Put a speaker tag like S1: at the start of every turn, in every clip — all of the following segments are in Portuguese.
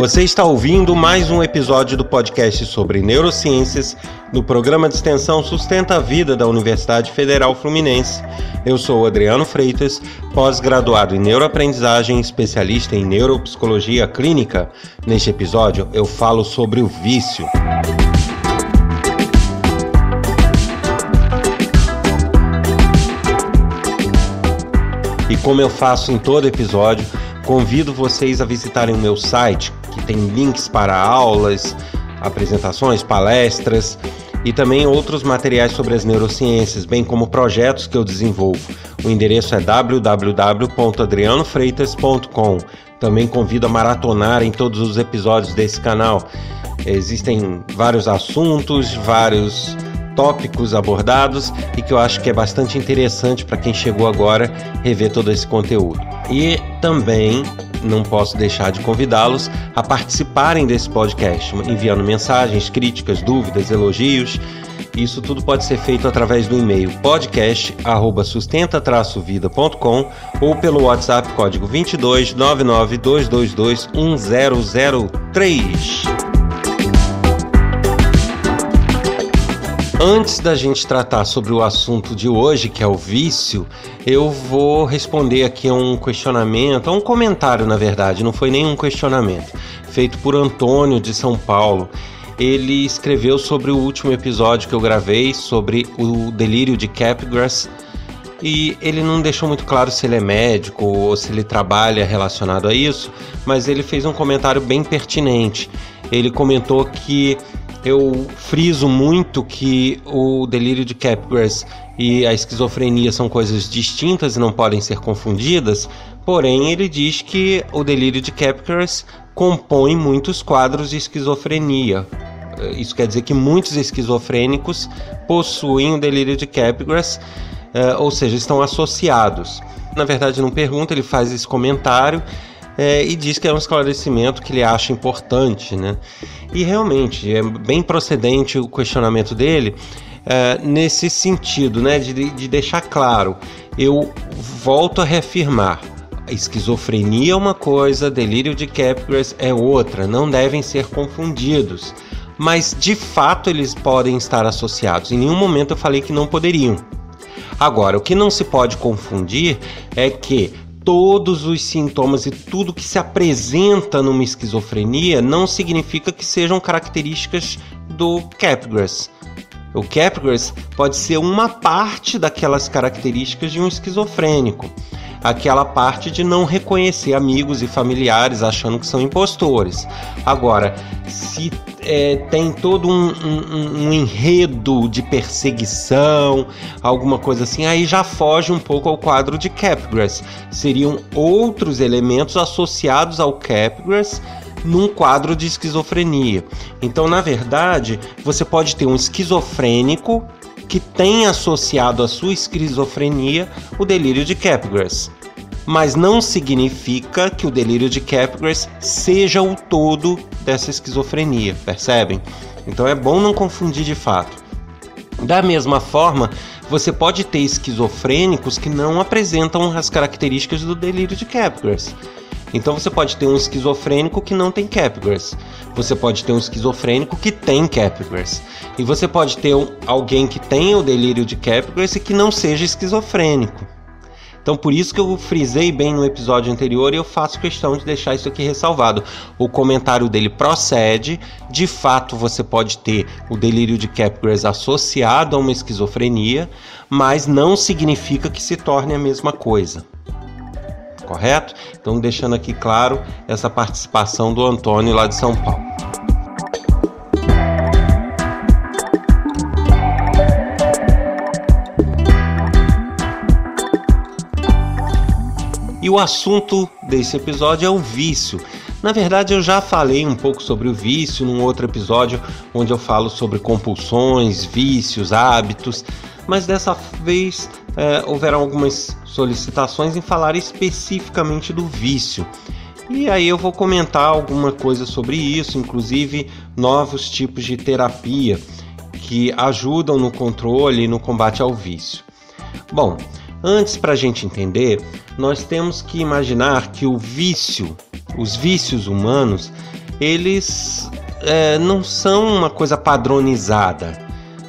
S1: Você está ouvindo mais um episódio do podcast sobre neurociências do programa de extensão Sustenta a Vida da Universidade Federal Fluminense. Eu sou Adriano Freitas, pós-graduado em neuroaprendizagem, especialista em neuropsicologia clínica. Neste episódio, eu falo sobre o vício. E como eu faço em todo episódio, convido vocês a visitarem o meu site que tem links para aulas, apresentações, palestras e também outros materiais sobre as neurociências, bem como projetos que eu desenvolvo. O endereço é www.adrianofreitas.com. Também convido a maratonar em todos os episódios desse canal. Existem vários assuntos, vários tópicos abordados e que eu acho que é bastante interessante para quem chegou agora rever todo esse conteúdo. E também não posso deixar de convidá-los a participarem desse podcast, enviando mensagens, críticas, dúvidas, elogios. Isso tudo pode ser feito através do e-mail podcast@sustenta-vida.com ou pelo WhatsApp código 22 99222 Antes da gente tratar sobre o assunto de hoje, que é o vício, eu vou responder aqui a um questionamento, a um comentário, na verdade, não foi nenhum questionamento, feito por Antônio de São Paulo. Ele escreveu sobre o último episódio que eu gravei sobre o delírio de Capgras e ele não deixou muito claro se ele é médico ou se ele trabalha relacionado a isso, mas ele fez um comentário bem pertinente. Ele comentou que eu friso muito que o delírio de Capgras e a esquizofrenia são coisas distintas e não podem ser confundidas, porém ele diz que o delírio de Capgras compõe muitos quadros de esquizofrenia. Isso quer dizer que muitos esquizofrênicos possuem o delírio de Capgras, eh, ou seja, estão associados. Na verdade, não pergunta, ele faz esse comentário é, e diz que é um esclarecimento que ele acha importante, né? E realmente é bem procedente o questionamento dele é, nesse sentido, né? De, de deixar claro. Eu volto a reafirmar. Esquizofrenia é uma coisa, delírio de Capgras é outra, não devem ser confundidos. Mas de fato eles podem estar associados. Em nenhum momento eu falei que não poderiam. Agora, o que não se pode confundir é que todos os sintomas e tudo que se apresenta numa esquizofrenia não significa que sejam características do Capgras. O Capgras pode ser uma parte daquelas características de um esquizofrênico. Aquela parte de não reconhecer amigos e familiares achando que são impostores. Agora, se é, tem todo um, um, um, enredo de perseguição, alguma coisa assim, aí já foge um pouco ao quadro de Capgras. Seriam outros elementos associados ao Capgras num quadro de esquizofrenia. Então, na verdade, você pode ter um esquizofrênico que tem associado à sua esquizofrenia o delírio de Capgras mas não significa que o delírio de Capgras seja o todo dessa esquizofrenia, percebem? Então é bom não confundir de fato. Da mesma forma, você pode ter esquizofrênicos que não apresentam as características do delírio de Capgras. Então você pode ter um esquizofrênico que não tem Capgras. Você pode ter um esquizofrênico que tem Capgras. E você pode ter alguém que tenha o delírio de Capgras e que não seja esquizofrênico. Então por isso que eu frisei bem no episódio anterior e eu faço questão de deixar isso aqui ressalvado. O comentário dele procede, de fato você pode ter o delírio de Capgras associado a uma esquizofrenia, mas não significa que se torne a mesma coisa. Correto? Então deixando aqui claro essa participação do Antônio lá de São Paulo. E o assunto desse episódio é o vício. Na verdade, eu já falei um pouco sobre o vício num outro episódio onde eu falo sobre compulsões, vícios, hábitos, mas dessa vez é, houveram algumas solicitações em falar especificamente do vício. E aí eu vou comentar alguma coisa sobre isso, inclusive novos tipos de terapia que ajudam no controle e no combate ao vício. Bom, Antes, para a gente entender, nós temos que imaginar que o vício, os vícios humanos, eles é, não são uma coisa padronizada.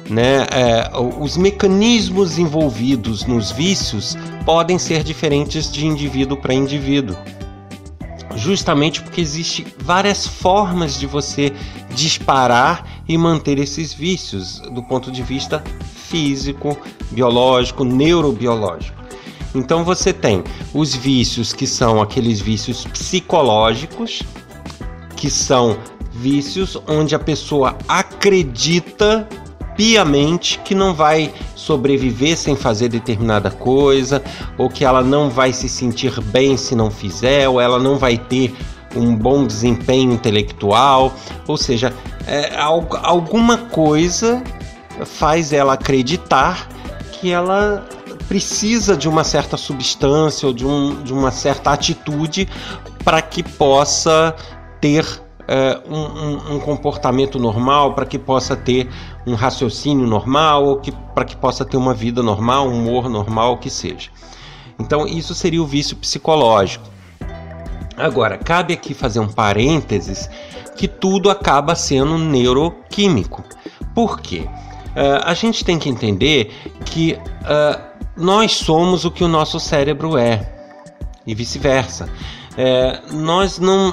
S1: Né? É, os mecanismos envolvidos nos vícios podem ser diferentes de indivíduo para indivíduo. Justamente porque existe várias formas de você disparar e manter esses vícios do ponto de vista físico, biológico, neurobiológico. Então você tem os vícios que são aqueles vícios psicológicos, que são vícios onde a pessoa acredita piamente que não vai sobreviver sem fazer determinada coisa, ou que ela não vai se sentir bem se não fizer, ou ela não vai ter um bom desempenho intelectual, ou seja, é, alguma coisa faz ela acreditar que ela precisa de uma certa substância ou de, um, de uma certa atitude para que possa ter é, um, um, um, comportamento normal, para que possa ter um raciocínio normal, ou para que possa ter uma vida normal, um humor normal, o que seja. Então, isso seria o vício psicológico. Agora, cabe aqui fazer um parênteses que tudo acaba sendo neuroquímico. Por quê? Uh, a gente tem que entender que uh, nós somos o que o nosso cérebro é e vice-versa. É, nós não.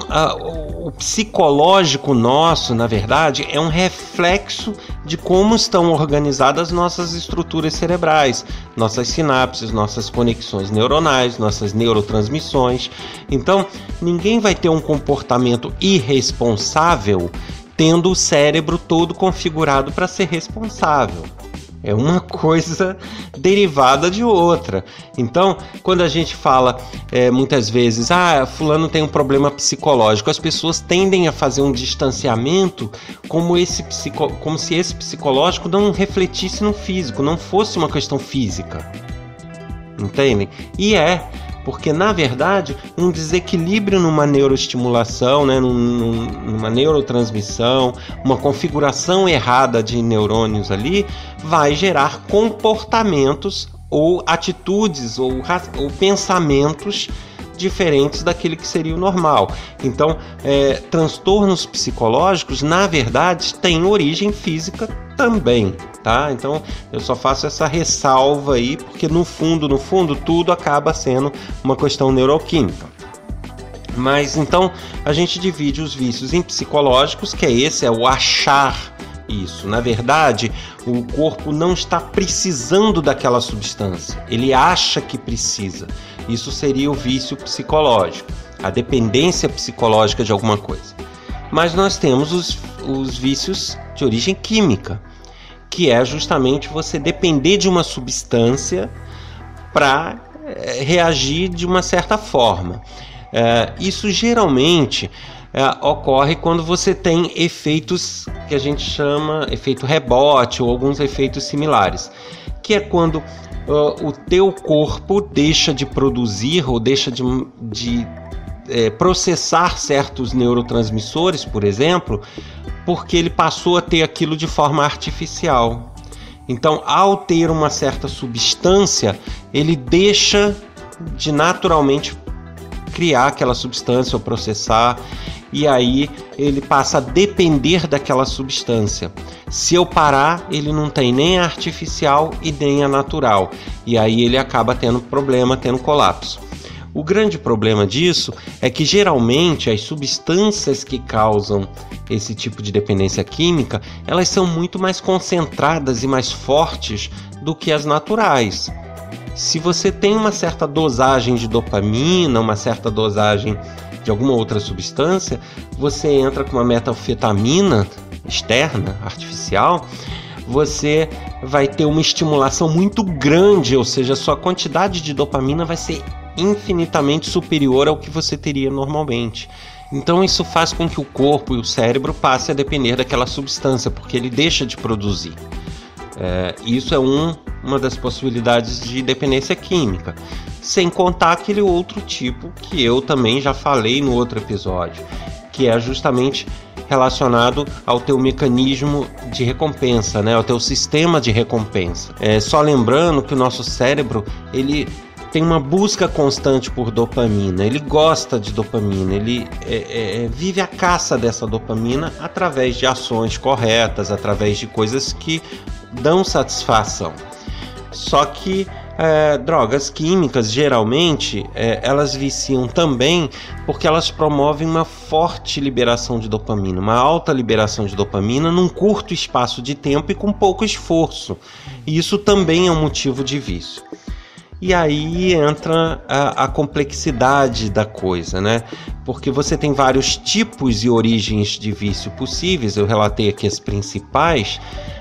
S1: o psicológico nosso, na verdade, é um reflexo de como estão organizadas nossas estruturas cerebrais, nossas sinapses, nossas conexões neuronais, nossas neurotransmissões. Então, ninguém vai ter um comportamento irresponsável tendo o cérebro todo configurado para ser responsável. É uma coisa derivada de outra. Então, quando a gente fala é, muitas vezes, ah, fulano tem um problema psicológico, as pessoas tendem a fazer um distanciamento como, esse psico, como se esse psicológico não refletisse no físico, não fosse uma questão física. Entendem? E é porque na verdade um desequilíbrio numa neuroestimulação, né, numa neurotransmissão, uma configuração errada de neurônios ali, vai gerar comportamentos ou atitudes ou, ou pensamentos diferentes daquele que seria o normal. Então, é, transtornos psicológicos, na verdade, têm origem física também, tá? Então, eu só faço essa ressalva aí, porque no fundo, no fundo, tudo acaba sendo uma questão neuroquímica. Mas então a gente divide os vícios em psicológicos, que é esse, é o achar isso. Na verdade, o corpo não está precisando daquela substância, ele acha que precisa. Isso seria o vício psicológico, a dependência psicológica de alguma coisa. Mas nós temos os, os vícios de origem química, que é justamente você depender de uma substância para é, reagir de uma certa forma. É, isso geralmente é, ocorre quando você tem efeitos que a gente chama efeito rebote ou alguns efeitos similares, que é quando uh, o teu corpo deixa de produzir ou deixa de, de é, processar certos neurotransmissores, por exemplo, porque ele passou a ter aquilo de forma artificial. Então, ao ter uma certa substância, ele deixa de naturalmente criar aquela substância ou processar, e aí ele passa a depender daquela substância. Se eu parar, ele não tem nem a artificial e nem a natural, e aí ele acaba tendo problema, tendo colapso. O grande problema disso é que geralmente as substâncias que causam esse tipo de dependência química, elas são muito mais concentradas e mais fortes do que as naturais. Se você tem uma certa dosagem de dopamina, uma certa dosagem de alguma outra substância, você entra com uma metanfetamina externa, artificial, você vai ter uma estimulação muito grande, ou seja, sua quantidade de dopamina vai ser infinitamente superior ao que você teria normalmente. Então isso faz com que o corpo e o cérebro passem a depender daquela substância, porque ele deixa de produzir. É, isso é um, uma das possibilidades de dependência química. Sem contar aquele outro tipo que eu também já falei no outro episódio, que é justamente relacionado ao teu mecanismo de recompensa, né? ao teu sistema de recompensa. É, só lembrando que o nosso cérebro ele tem uma busca constante por dopamina, ele gosta de dopamina, ele é, é, é, vive a caça dessa dopamina através de ações corretas, através de coisas que dão satisfação. Só que é, drogas químicas, geralmente, é, elas viciam também porque elas promovem uma forte liberação de dopamina, uma alta liberação de dopamina num curto espaço de tempo e com pouco esforço. E isso também é um motivo de vício. E aí entra a, a, complexidade da coisa, né? Porque você tem vários tipos e origens de vício possíveis, eu relatei aqui as principais,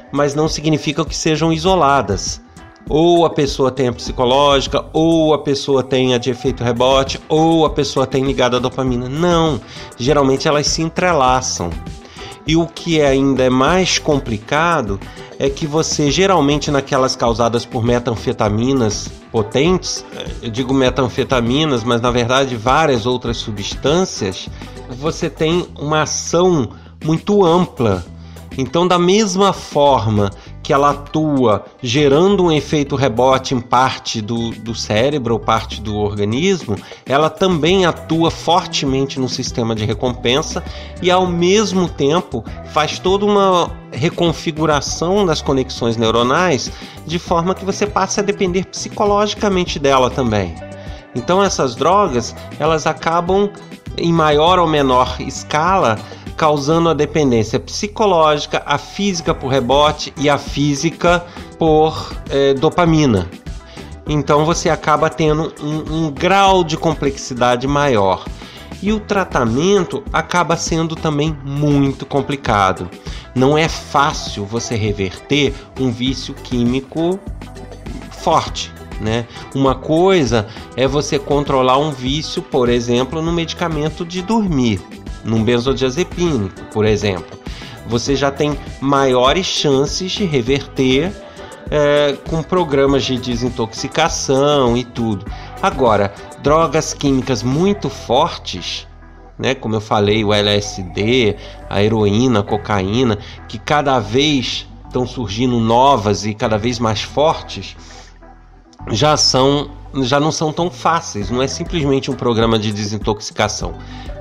S1: mas não significa que sejam isoladas ou a pessoa tem a psicológica, ou a pessoa tem a de efeito rebote, ou a pessoa tem ligada à dopamina. Não, geralmente elas se entrelaçam. E o que é ainda é mais complicado é que você geralmente naquelas causadas por metanfetaminas potentes, eh, eu digo metanfetaminas, mas na verdade várias outras substâncias, você tem uma ação muito ampla. Então, da mesma forma que ela atua gerando um efeito rebote em parte do, do cérebro ou parte do organismo, ela também atua fortemente no sistema de recompensa e, ao mesmo tempo, faz toda uma reconfiguração das conexões neuronais de forma que você passe a depender psicologicamente dela também. Então essas drogas, elas acabam em maior ou menor escala causando a dependência psicológica, a física por rebote e a física por é, dopamina. Então você acaba tendo um, um grau de complexidade maior. E o tratamento acaba sendo também muito complicado. Não é fácil você reverter um vício químico forte. Né? Uma coisa é você controlar um vício, por exemplo, no medicamento de dormir num benzodiazepínico, por exemplo, você já tem maiores chances de reverter é, com programas de desintoxicação e tudo. Agora, drogas químicas muito fortes, né, como eu falei, o LSD, a heroína, a cocaína, que cada vez estão surgindo novas e cada vez mais fortes, já são já não são tão fáceis, não é simplesmente um programa de desintoxicação,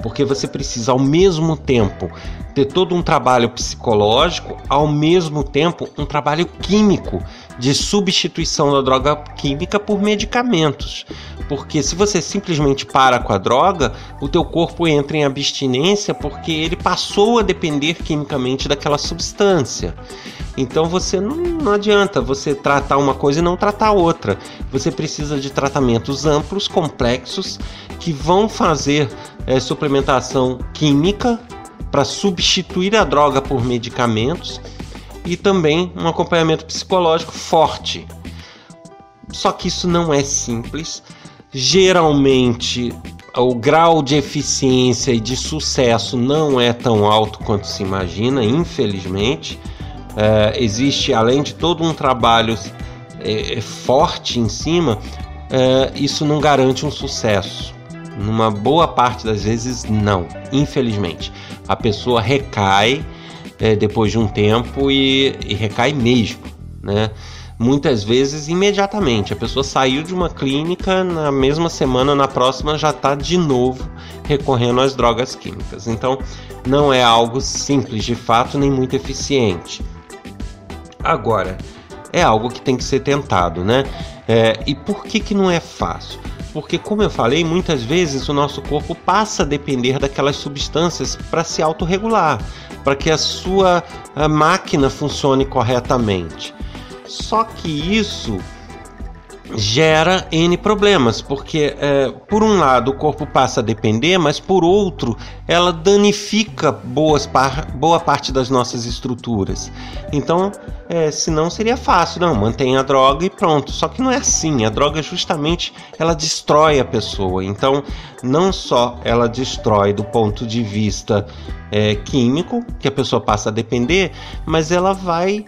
S1: porque você precisa ao mesmo tempo ter todo um trabalho psicológico, ao mesmo tempo um trabalho químico de substituição da droga química por medicamentos. Porque se você simplesmente para com a droga, o teu corpo entra em abstinência porque ele passou a depender quimicamente daquela substância. Então você não, não adianta você tratar uma coisa e não tratar outra. Você precisa de tratamentos amplos, complexos, que vão fazer é, suplementação química para substituir a droga por medicamentos e também um acompanhamento psicológico forte. Só que isso não é simples. Geralmente, o grau de eficiência e de sucesso não é tão alto quanto se imagina, infelizmente. É, existe, além de todo um trabalho é, forte em cima, isso não garante um sucesso. Numa boa parte das vezes, não, infelizmente. A pessoa recai é, depois de um tempo e, e recai mesmo, né? muitas vezes imediatamente. A pessoa saiu de uma clínica, na mesma semana, na próxima já está de novo recorrendo às drogas químicas. Então, não é algo simples de fato, nem muito eficiente. Agora, é algo que tem que ser tentado, né? É, e por que, que não é fácil? Porque, como eu falei, muitas vezes o nosso corpo passa a depender daquelas substâncias para se autorregular, para que a sua a máquina funcione corretamente. Só que isso gera N problemas, porque é, por um lado o corpo passa a depender, mas por outro ela danifica boas par boa parte das nossas estruturas. Então, é, se não seria fácil, não, mantém a droga e pronto. Só que não é assim, a droga justamente ela destrói a pessoa. Então, não só ela destrói do ponto de vista é, químico, que a pessoa passa a depender, mas ela vai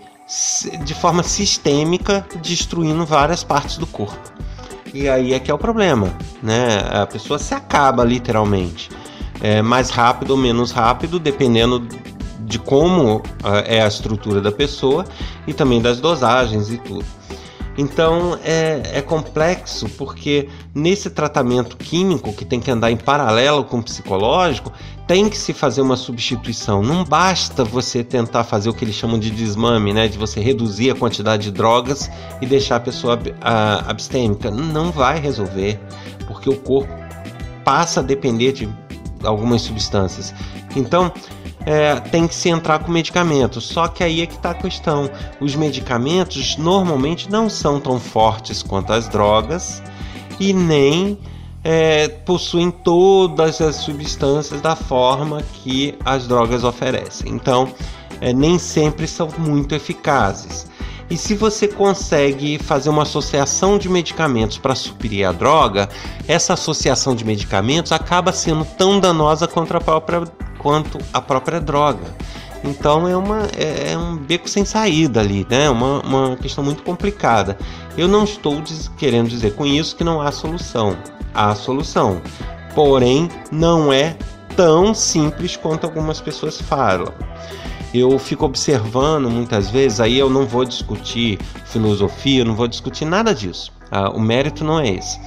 S1: de forma sistêmica destruindo várias partes do corpo. E aí é que é o problema, né? A pessoa se acaba literalmente. É mais rápido ou menos rápido, dependendo de como é a estrutura da pessoa e também das dosagens e tudo. Então é, é, complexo porque nesse tratamento químico que tem que andar em paralelo com o psicológico, tem que se fazer uma substituição. Não basta você tentar fazer o que eles chamam de desmame, né? De você reduzir a quantidade de drogas e deixar a pessoa abstêmica. Não vai resolver, porque o corpo passa a depender de algumas substâncias. Então, é, tem que se entrar com medicamentos. Só que aí é que está a questão. Os medicamentos normalmente não são tão fortes quanto as drogas e nem é, possuem todas as substâncias da forma que as drogas oferecem. Então, é, nem sempre são muito eficazes. E se você consegue fazer uma associação de medicamentos para suprir a droga, essa associação de medicamentos acaba sendo tão danosa contra a própria quanto a própria droga. Então é, uma, é, é um beco sem saída ali, né? Uma, uma questão muito complicada. Eu não estou diz, querendo dizer com isso que não há solução. Há solução. Porém, não é tão simples quanto algumas pessoas falam. Eu fico observando muitas vezes, aí eu não vou discutir filosofia, não vou discutir nada disso. Ah, o mérito não é esse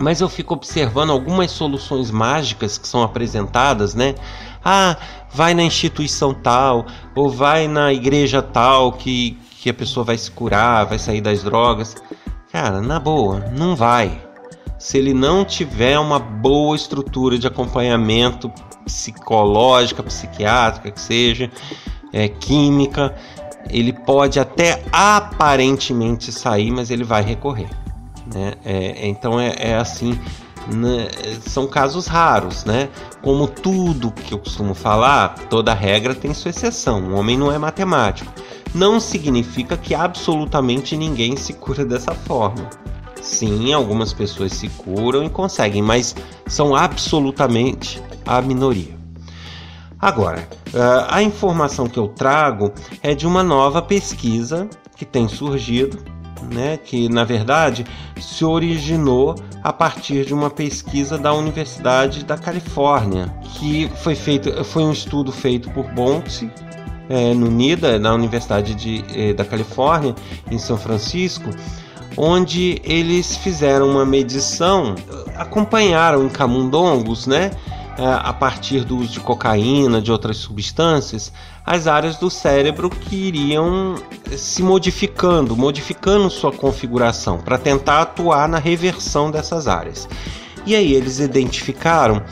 S1: mas eu fico observando algumas soluções mágicas que são apresentadas, né? Ah, vai na instituição tal, ou vai na igreja tal que, que a pessoa vai se curar, vai sair das drogas. Cara, na boa, não vai. Se ele não tiver uma boa estrutura de acompanhamento psicológica, psiquiátrica, que seja, é, química, ele pode até aparentemente sair, mas ele vai recorrer. Né? É, então é, é assim, né? são casos raros, né? Como tudo que eu costumo falar, toda regra tem sua exceção. O homem não é matemático. Não significa que absolutamente ninguém se cura dessa forma. Sim, algumas pessoas se curam e conseguem, mas são absolutamente a minoria. Agora, a informação que eu trago é de uma nova pesquisa que tem surgido né, que na verdade se originou a partir de uma pesquisa da Universidade da Califórnia, que foi feito, foi um estudo feito por Bonte é, no NIDA, na Universidade de, é, da Califórnia, em São Francisco, onde eles fizeram uma medição, acompanharam em camundongos, né, a partir do uso de cocaína, de outras substâncias, as áreas do cérebro que iriam se modificando, modificando sua configuração para tentar atuar na reversão dessas áreas. E aí eles identificaram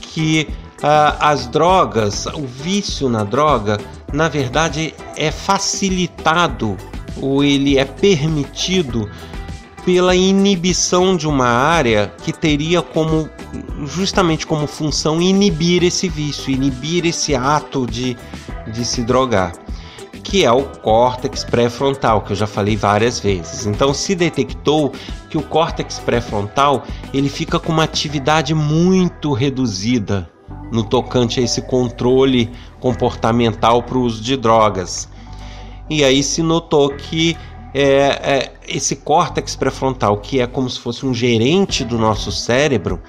S1: que uh, as drogas, o vício na droga, na verdade é facilitado ou ele é permitido pela inibição de uma área que teria como justamente como função inibir esse vício, inibir esse ato de, de se drogar, que é o córtex pré-frontal, que eu já falei várias vezes. Então se detectou que o córtex pré-frontal ele fica com uma atividade muito reduzida no tocante a esse controle comportamental para o uso de drogas. E aí se notou que é, é, esse córtex pré-frontal, que é como se fosse um gerente do nosso cérebro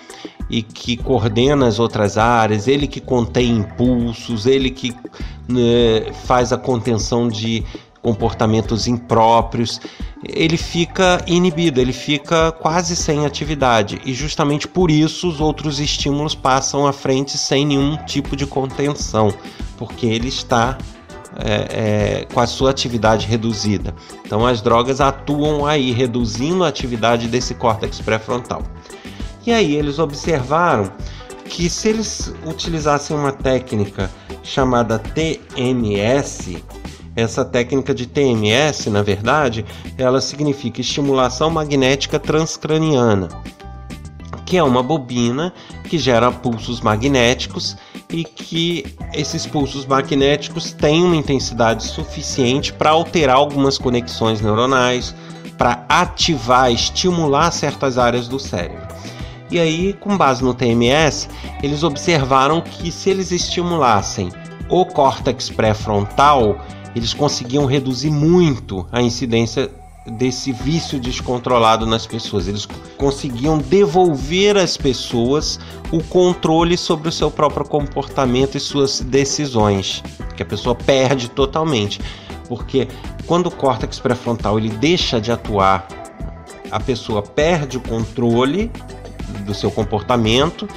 S1: e que coordena as outras áreas, ele que contém impulsos, ele que né, faz a contenção de comportamentos impróprios, ele fica inibido, ele fica quase sem atividade. E justamente por isso os outros estímulos passam à frente sem nenhum tipo de contenção, porque ele está é, é, com a sua atividade reduzida. Então as drogas atuam aí, reduzindo a atividade desse córtex pré-frontal. E aí eles observaram que se eles utilizassem uma técnica chamada TMS, essa técnica de TMS, na verdade, ela significa estimulação magnética transcraniana, que é uma bobina que gera pulsos magnéticos e que esses pulsos magnéticos têm uma intensidade suficiente para alterar algumas conexões neuronais, para ativar, estimular certas áreas do cérebro. E aí, com base no TMS, eles observaram que se eles estimulassem o córtex pré-frontal, eles conseguiam reduzir muito a incidência desse vício descontrolado nas pessoas. Eles conseguiam devolver às pessoas o controle sobre o seu próprio comportamento e suas decisões, que a pessoa perde totalmente. Porque quando o córtex pré-frontal ele deixa de atuar, a pessoa perde o controle do seu comportamento,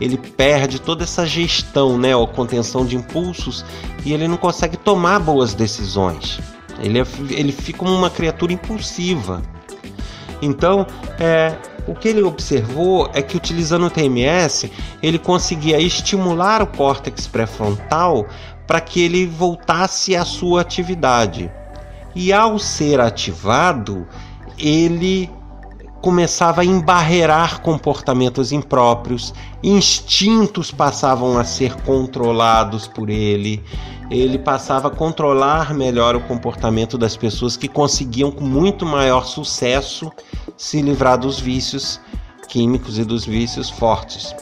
S1: ele perde toda essa gestão, né, ou contenção de impulsos e ele não consegue tomar boas decisões. Ele, é, ele fica uma criatura impulsiva. Então, é, o que ele observou é que utilizando o TMS, ele conseguia estimular o córtex pré-frontal para que ele voltasse à sua atividade. E ao ser ativado, ele começava a embarrerar comportamentos impróprios, instintos passavam a ser controlados por ele, ele passava a controlar melhor o comportamento das pessoas que conseguiam com muito maior sucesso se livrar dos vícios químicos e dos vícios fortes.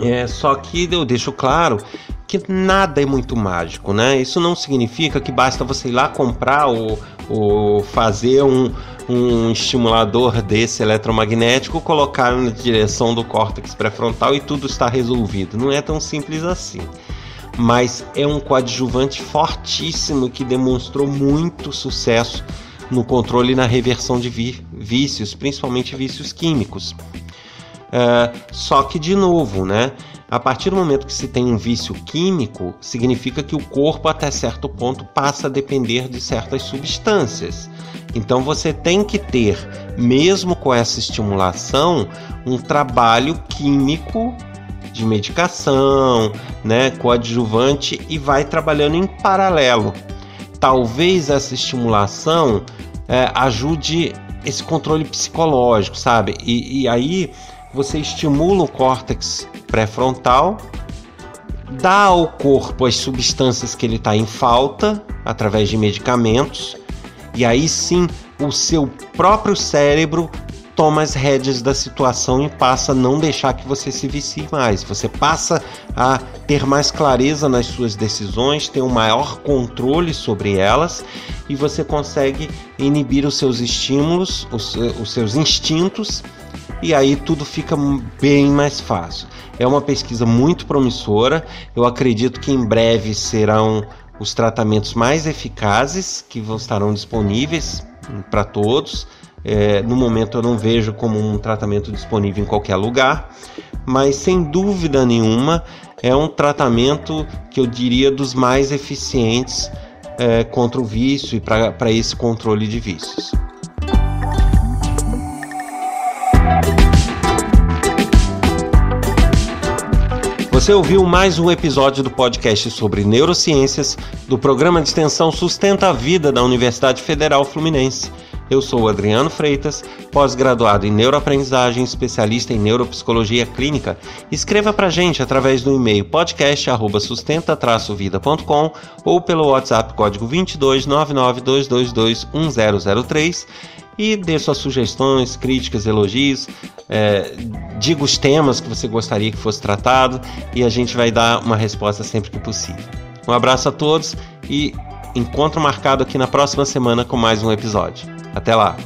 S1: É, só que eu deixo claro que nada é muito mágico, né? Isso não significa que basta você ir lá comprar ou, ou fazer um, um estimulador desse eletromagnético, colocar na direção do córtex pré-frontal e tudo está resolvido. Não é tão simples assim. Mas é um coadjuvante fortíssimo que demonstrou muito sucesso no controle e na reversão de vícios, principalmente vícios químicos. É, só que, de novo, né? A partir do momento que se tem um vício químico, significa que o corpo, até certo ponto, passa a depender de certas substâncias. Então você tem que ter, mesmo com essa estimulação, um trabalho químico de medicação, né, coadjuvante e vai trabalhando em paralelo. Talvez essa estimulação é, ajude esse controle psicológico, sabe? E, e aí você estimula o córtex pré-frontal, dá ao corpo as substâncias que ele está em falta através de medicamentos, e aí sim o seu próprio cérebro toma as rédeas da situação e passa a não deixar que você se vicie mais. Você passa a ter mais clareza nas suas decisões, ter um maior controle sobre elas e você consegue inibir os seus estímulos, os, os seus instintos e aí tudo fica bem mais fácil. É uma pesquisa muito promissora. Eu acredito que em breve serão os tratamentos mais eficazes que estarão disponíveis para todos. É, no momento eu não vejo como um tratamento disponível em qualquer lugar, mas sem dúvida nenhuma é um tratamento que eu diria dos mais eficientes é, contra o vício e para esse controle de vícios. Você ouviu mais um episódio do podcast sobre neurociências do programa de extensão Sustenta a Vida da Universidade Federal Fluminense. Eu sou Adriano Freitas, pós-graduado em neuroaprendizagem, especialista em neuropsicologia clínica. Escreva pra gente através do e-mail podcast@sustenta-vida.com ou pelo WhatsApp código 22 1003 e dê suas sugestões, críticas, elogios, é, diga os temas que você gostaria que fosse tratado e a gente vai dar uma resposta sempre que possível. Um abraço a todos e encontro marcado aqui na próxima semana com mais um episódio. Até lá!